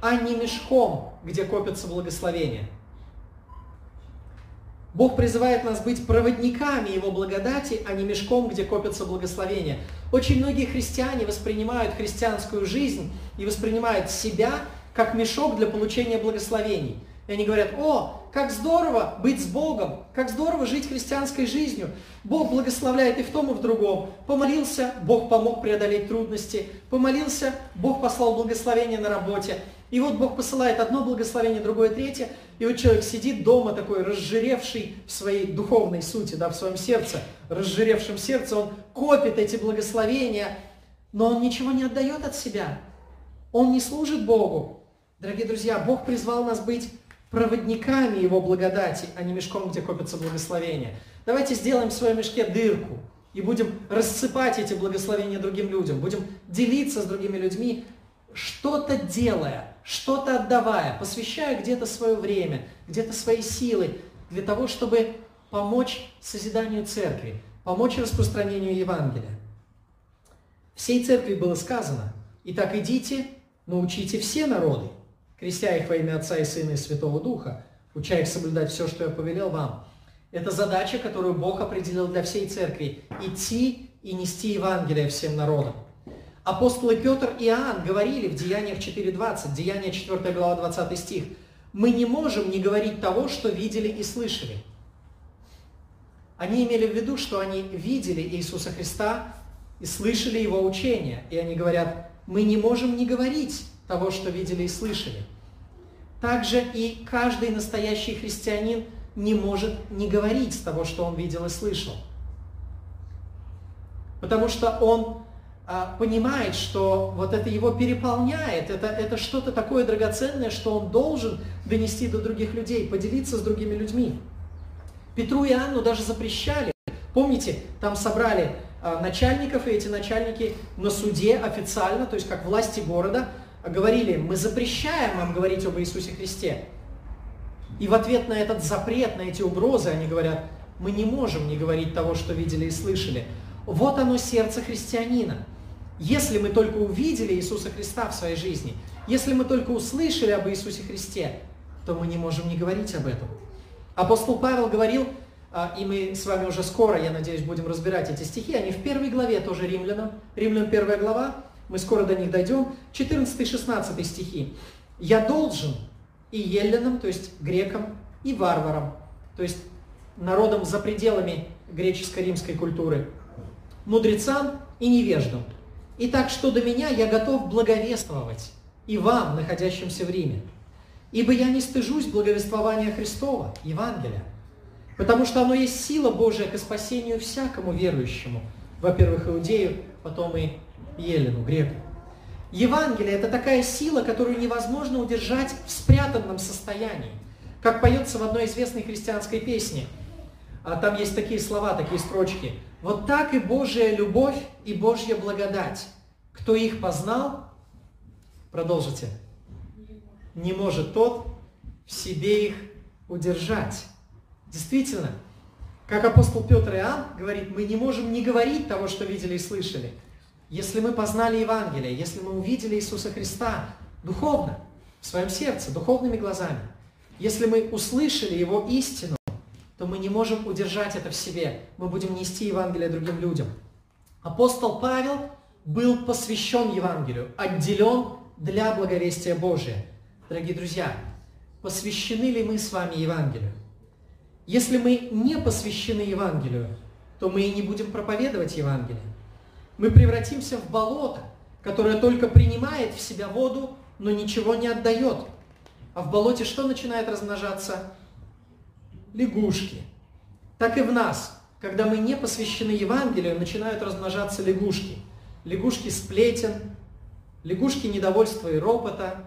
а не мешком, где копятся благословения. Бог призывает нас быть проводниками Его благодати, а не мешком, где копятся благословения. Очень многие христиане воспринимают христианскую жизнь и воспринимают себя как мешок для получения благословений. И они говорят, о, как здорово быть с Богом, как здорово жить христианской жизнью. Бог благословляет и в том, и в другом. Помолился, Бог помог преодолеть трудности. Помолился, Бог послал благословение на работе. И вот Бог посылает одно благословение, другое, третье, и вот человек сидит дома такой, разжиревший в своей духовной сути, да, в своем сердце, разжиревшем сердце, он копит эти благословения, но он ничего не отдает от себя. Он не служит Богу. Дорогие друзья, Бог призвал нас быть проводниками Его благодати, а не мешком, где копятся благословения. Давайте сделаем в своем мешке дырку и будем рассыпать эти благословения другим людям, будем делиться с другими людьми, что-то делая, что-то отдавая, посвящая где-то свое время, где-то свои силы для того, чтобы помочь созиданию церкви, помочь распространению Евангелия. Всей церкви было сказано, «Итак идите, научите все народы, крестя их во имя Отца и Сына и Святого Духа, уча их соблюдать все, что я повелел вам». Это задача, которую Бог определил для всей церкви – идти и нести Евангелие всем народам. Апостолы Петр и Иоанн говорили в Деяниях 4.20, Деяния 4 глава 20 стих, «Мы не можем не говорить того, что видели и слышали». Они имели в виду, что они видели Иисуса Христа и слышали Его учения. И они говорят, мы не можем не говорить того, что видели и слышали. Также и каждый настоящий христианин не может не говорить того, что он видел и слышал. Потому что он а, понимает, что вот это его переполняет, это, это что-то такое драгоценное, что он должен донести до других людей, поделиться с другими людьми. Петру и Анну даже запрещали. Помните, там собрали а, начальников, и эти начальники на суде официально, то есть как власти города, говорили, мы запрещаем вам говорить об Иисусе Христе. И в ответ на этот запрет, на эти угрозы, они говорят, мы не можем не говорить того, что видели и слышали. Вот оно сердце христианина. Если мы только увидели Иисуса Христа в своей жизни, если мы только услышали об Иисусе Христе, то мы не можем не говорить об этом. Апостол Павел говорил, а, и мы с вами уже скоро, я надеюсь, будем разбирать эти стихи, они в первой главе тоже римлянам, римлянам первая глава, мы скоро до них дойдем, 14-16 стихи. «Я должен и еллинам, то есть грекам, и варварам, то есть народам за пределами греческо-римской культуры, мудрецам и невеждам. И так что до меня я готов благовествовать и вам, находящимся в Риме. Ибо я не стыжусь благовествования Христова, Евангелия, потому что оно есть сила Божия к спасению всякому верующему, во-первых, иудею, потом и елену, греку. Евангелие – это такая сила, которую невозможно удержать в спрятанном состоянии. Как поется в одной известной христианской песне. А там есть такие слова, такие строчки. Вот так и Божья любовь и Божья благодать. Кто их познал, продолжите, не может тот в себе их удержать. Действительно, как апостол Петр и Иоанн говорит, мы не можем не говорить того, что видели и слышали. Если мы познали Евангелие, если мы увидели Иисуса Христа духовно, в своем сердце, духовными глазами, если мы услышали Его истину, то мы не можем удержать это в себе. Мы будем нести Евангелие другим людям. Апостол Павел был посвящен Евангелию, отделен для благовестия Божия. Дорогие друзья, посвящены ли мы с вами Евангелию? Если мы не посвящены Евангелию, то мы и не будем проповедовать Евангелие. Мы превратимся в болото, которое только принимает в себя воду, но ничего не отдает. А в болоте что начинает размножаться? лягушки. Так и в нас, когда мы не посвящены Евангелию, начинают размножаться лягушки. Лягушки сплетен, лягушки недовольства и ропота,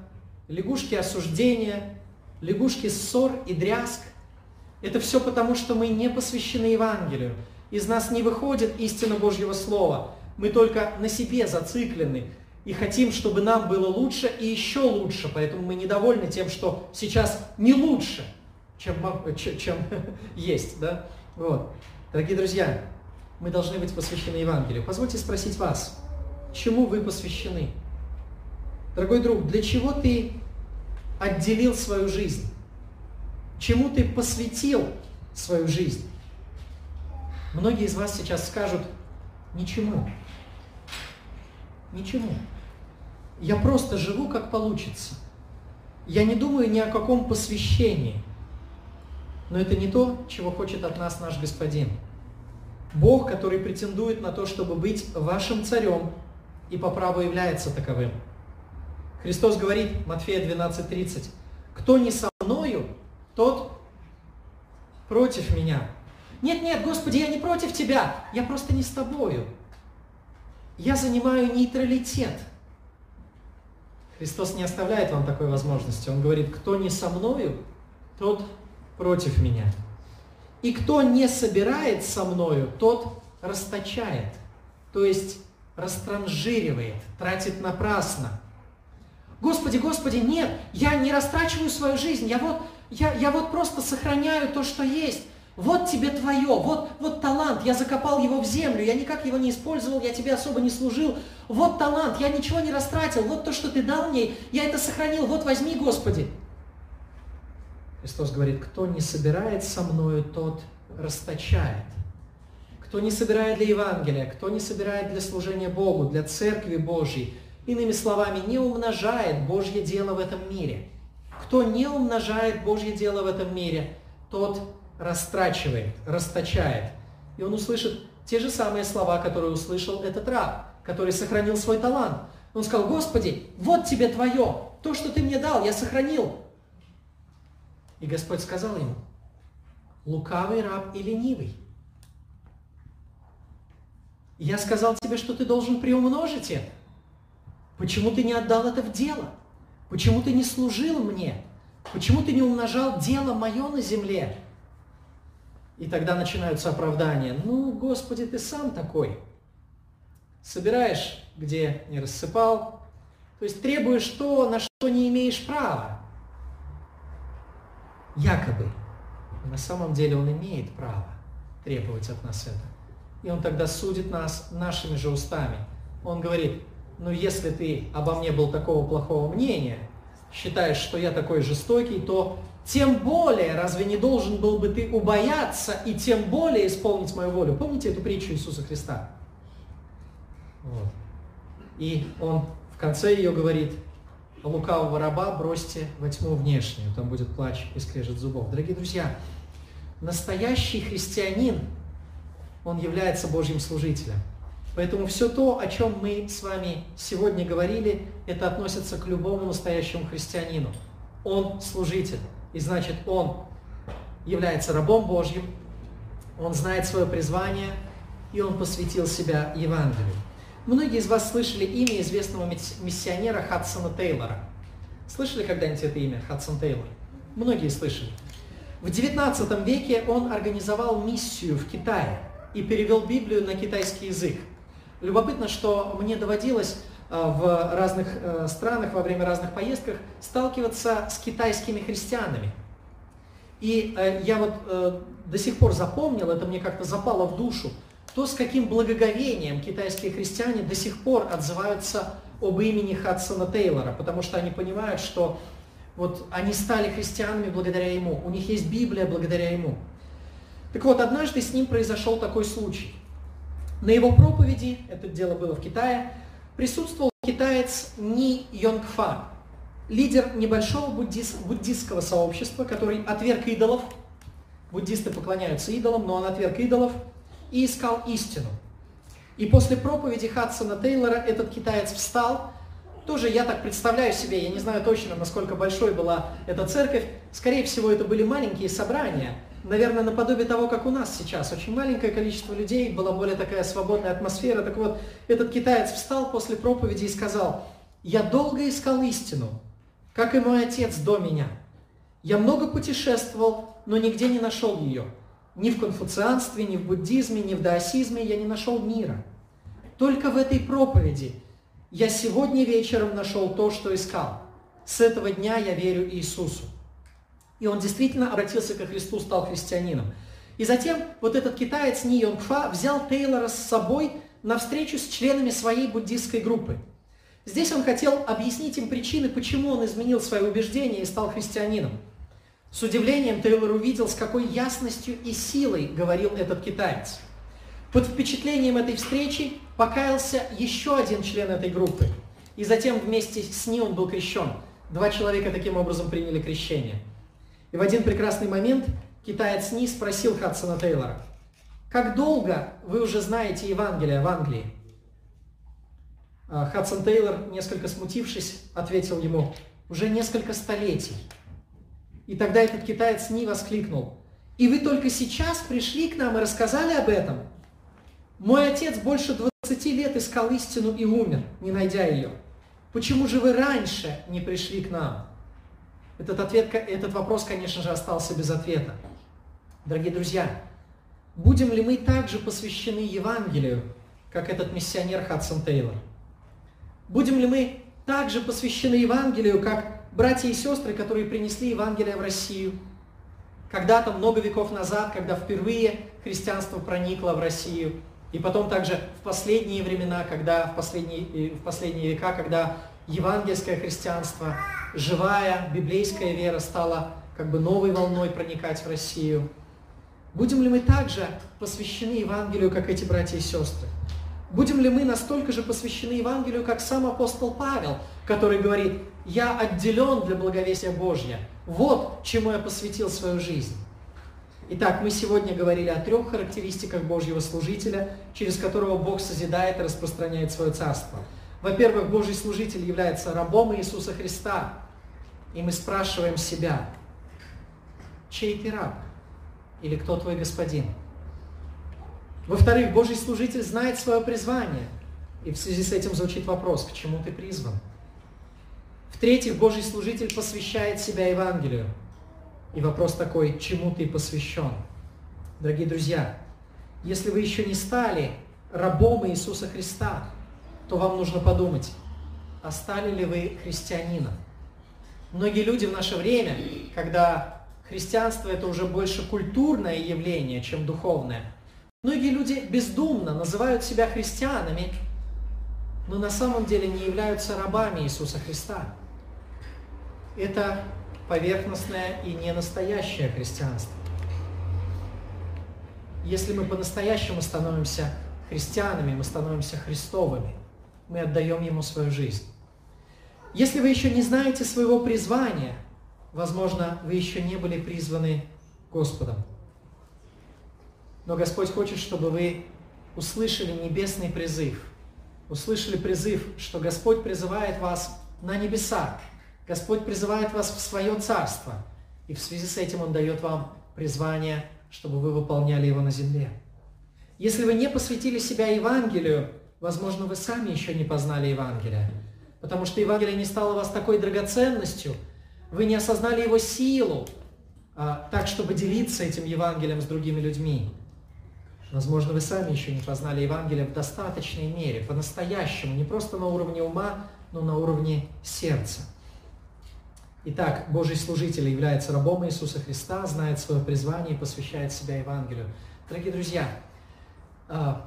лягушки осуждения, лягушки ссор и дрязг. Это все потому, что мы не посвящены Евангелию. Из нас не выходит истина Божьего Слова. Мы только на себе зациклены и хотим, чтобы нам было лучше и еще лучше. Поэтому мы недовольны тем, что сейчас не лучше – чем, чем есть. Да? Вот. Дорогие друзья, мы должны быть посвящены Евангелию. Позвольте спросить вас, чему вы посвящены? Дорогой друг, для чего ты отделил свою жизнь? Чему ты посвятил свою жизнь? Многие из вас сейчас скажут, ничему. Ничему. Я просто живу, как получится. Я не думаю ни о каком посвящении. Но это не то, чего хочет от нас наш Господин. Бог, который претендует на то, чтобы быть вашим царем, и по праву является таковым. Христос говорит, Матфея 12:30, «Кто не со мною, тот против меня». Нет, нет, Господи, я не против Тебя, я просто не с Тобою. Я занимаю нейтралитет. Христос не оставляет вам такой возможности. Он говорит, кто не со мною, тот против меня. И кто не собирает со мною, тот расточает, то есть растранжиривает, тратит напрасно. Господи, Господи, нет, я не растрачиваю свою жизнь, я вот, я, я вот просто сохраняю то, что есть. Вот тебе твое, вот, вот талант, я закопал его в землю, я никак его не использовал, я тебе особо не служил. Вот талант, я ничего не растратил, вот то, что ты дал мне, я это сохранил, вот возьми, Господи. Христос говорит, кто не собирает со мною, тот расточает. Кто не собирает для Евангелия, кто не собирает для служения Богу, для Церкви Божьей, иными словами, не умножает Божье дело в этом мире. Кто не умножает Божье дело в этом мире, тот растрачивает, расточает. И он услышит те же самые слова, которые услышал этот раб, который сохранил свой талант. Он сказал, Господи, вот тебе твое, то, что ты мне дал, я сохранил. И Господь сказал ему, лукавый раб и ленивый. Я сказал тебе, что ты должен приумножить это. Почему ты не отдал это в дело? Почему ты не служил мне? Почему ты не умножал дело мое на земле? И тогда начинаются оправдания. Ну, Господи, ты сам такой. Собираешь, где не рассыпал. То есть требуешь то, на что не имеешь права. Якобы. На самом деле он имеет право требовать от нас это. И он тогда судит нас нашими же устами. Он говорит, ну если ты обо мне был такого плохого мнения, считаешь, что я такой жестокий, то тем более, разве не должен был бы ты убояться и тем более исполнить мою волю? Помните эту притчу Иисуса Христа? Вот. И он в конце ее говорит, лукавого раба бросьте во тьму внешнюю, там будет плач и скрежет зубов. Дорогие друзья, настоящий христианин, он является Божьим служителем. Поэтому все то, о чем мы с вами сегодня говорили, это относится к любому настоящему христианину. Он служитель. И значит, он является рабом Божьим, он знает свое призвание, и он посвятил себя Евангелию. Многие из вас слышали имя известного миссионера Хадсона Тейлора. Слышали когда-нибудь это имя, Хадсон Тейлор? Многие слышали. В XIX веке он организовал миссию в Китае и перевел Библию на китайский язык. Любопытно, что мне доводилось э, в разных э, странах во время разных поездок сталкиваться с китайскими христианами. И э, я вот до сих пор запомнил, это мне как-то запало в душу, то, с каким благоговением китайские христиане до сих пор отзываются об имени Хадсона Тейлора, потому что они понимают, что вот они стали христианами благодаря ему, у них есть Библия благодаря ему. Так вот, однажды с ним произошел такой случай. На его проповеди, это дело было в Китае, присутствовал китаец Ни Йонгфа, лидер небольшого буддист, буддистского сообщества, который отверг идолов. Буддисты поклоняются идолам, но он отверг идолов – и искал истину. И после проповеди Хадсона Тейлора этот китаец встал. Тоже я так представляю себе, я не знаю точно, насколько большой была эта церковь. Скорее всего, это были маленькие собрания. Наверное, наподобие того, как у нас сейчас. Очень маленькое количество людей, была более такая свободная атмосфера. Так вот, этот китаец встал после проповеди и сказал, «Я долго искал истину, как и мой отец до меня. Я много путешествовал, но нигде не нашел ее. Ни в конфуцианстве, ни в буддизме, ни в даосизме я не нашел мира. Только в этой проповеди я сегодня вечером нашел то, что искал. С этого дня я верю Иисусу. И он действительно обратился ко Христу, стал христианином. И затем вот этот китаец Ни Йонгфа взял Тейлора с собой на встречу с членами своей буддистской группы. Здесь он хотел объяснить им причины, почему он изменил свои убеждения и стал христианином. С удивлением Тейлор увидел, с какой ясностью и силой говорил этот китаец. Под впечатлением этой встречи покаялся еще один член этой группы. И затем вместе с ним он был крещен. Два человека таким образом приняли крещение. И в один прекрасный момент китаец Ни спросил Хадсона Тейлора, «Как долго вы уже знаете Евангелие в Англии?» а Хадсон Тейлор, несколько смутившись, ответил ему, «Уже несколько столетий». И тогда этот китаец не воскликнул. И вы только сейчас пришли к нам и рассказали об этом? Мой отец больше 20 лет искал истину и умер, не найдя ее. Почему же вы раньше не пришли к нам? Этот, ответ, этот вопрос, конечно же, остался без ответа. Дорогие друзья, будем ли мы также посвящены Евангелию, как этот миссионер Хадсон Тейлор? Будем ли мы также посвящены Евангелию, как братья и сестры, которые принесли Евангелие в Россию? Когда-то, много веков назад, когда впервые христианство проникло в Россию, и потом также в последние времена, когда в последние, в последние века, когда евангельское христианство, живая библейская вера стала как бы новой волной проникать в Россию. Будем ли мы также посвящены Евангелию, как эти братья и сестры? Будем ли мы настолько же посвящены Евангелию, как сам апостол Павел, который говорит, я отделен для благовестия Божья. Вот чему я посвятил свою жизнь. Итак, мы сегодня говорили о трех характеристиках Божьего служителя, через которого Бог созидает и распространяет свое царство. Во-первых, Божий служитель является рабом Иисуса Христа. И мы спрашиваем себя, чей ты раб? Или кто твой господин? Во-вторых, Божий служитель знает свое призвание. И в связи с этим звучит вопрос, к чему ты призван? В-третьих, Божий служитель посвящает себя Евангелию. И вопрос такой, чему ты посвящен? Дорогие друзья, если вы еще не стали рабом Иисуса Христа, то вам нужно подумать, а ли вы христианином? Многие люди в наше время, когда христианство это уже больше культурное явление, чем духовное, многие люди бездумно называют себя христианами, но на самом деле не являются рабами Иисуса Христа. Это поверхностное и не настоящее христианство. Если мы по-настоящему становимся христианами, мы становимся христовыми, мы отдаем Ему свою жизнь. Если вы еще не знаете своего призвания, возможно, вы еще не были призваны Господом. Но Господь хочет, чтобы вы услышали небесный призыв, услышали призыв, что Господь призывает вас на небеса, Господь призывает вас в свое царство, и в связи с этим Он дает вам призвание, чтобы вы выполняли его на земле. Если вы не посвятили себя Евангелию, возможно, вы сами еще не познали Евангелие, потому что Евангелие не стало вас такой драгоценностью, вы не осознали его силу, а, так, чтобы делиться этим Евангелием с другими людьми. Возможно, вы сами еще не познали Евангелие в достаточной мере, по-настоящему, не просто на уровне ума, но на уровне сердца. Итак, Божий служитель является рабом Иисуса Христа, знает свое призвание и посвящает себя Евангелию. Дорогие друзья,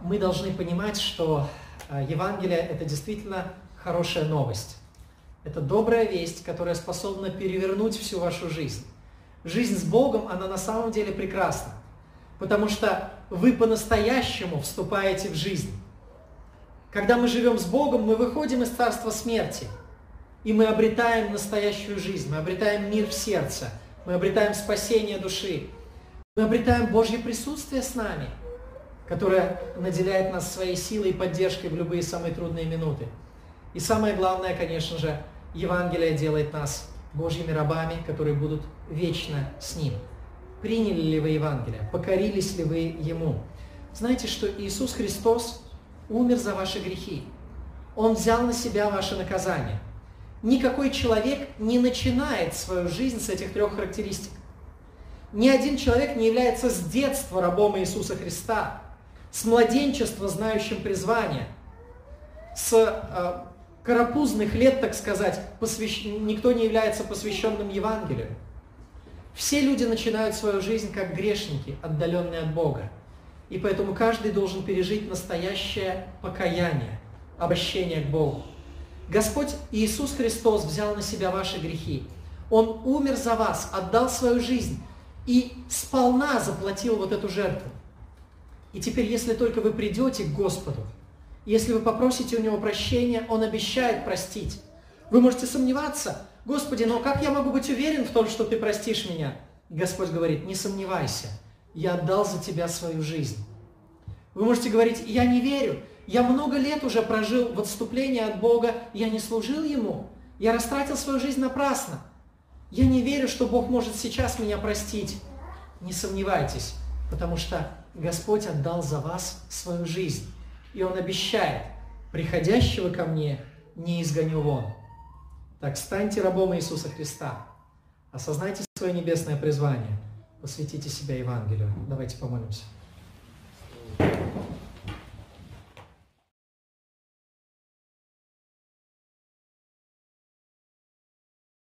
мы должны понимать, что а, Евангелие – это действительно хорошая новость. Это добрая весть, которая способна перевернуть всю вашу жизнь. Жизнь с Богом, она на самом деле прекрасна, потому что вы по-настоящему вступаете в жизнь. Когда мы живем с Богом, мы выходим из царства смерти – и мы обретаем настоящую жизнь, мы обретаем мир в сердце, мы обретаем спасение души, мы обретаем Божье присутствие с нами, которое наделяет нас своей силой и поддержкой в любые самые трудные минуты. И самое главное, конечно же, Евангелие делает нас Божьими рабами, которые будут вечно с Ним. Приняли ли вы Евангелие? Покорились ли вы Ему? Знаете, что Иисус Христос умер за ваши грехи. Он взял на себя ваше наказание – никакой человек не начинает свою жизнь с этих трех характеристик. Ни один человек не является с детства рабом Иисуса Христа, с младенчества знающим призвание, с э, карапузных лет, так сказать, посвящ... никто не является посвященным Евангелию. Все люди начинают свою жизнь как грешники, отдаленные от Бога. И поэтому каждый должен пережить настоящее покаяние, обращение к Богу. Господь Иисус Христос взял на себя ваши грехи. Он умер за вас, отдал свою жизнь и сполна заплатил вот эту жертву. И теперь, если только вы придете к Господу, если вы попросите у Него прощения, Он обещает простить. Вы можете сомневаться, Господи, но как я могу быть уверен в том, что Ты простишь меня? Господь говорит, не сомневайся, я отдал за тебя свою жизнь. Вы можете говорить, я не верю, я много лет уже прожил в отступлении от Бога, я не служил Ему. Я растратил свою жизнь напрасно. Я не верю, что Бог может сейчас меня простить. Не сомневайтесь, потому что Господь отдал за вас свою жизнь. И Он обещает, приходящего ко мне не изгоню вон. Так станьте рабом Иисуса Христа. Осознайте свое небесное призвание. Посвятите себя Евангелию. Давайте помолимся.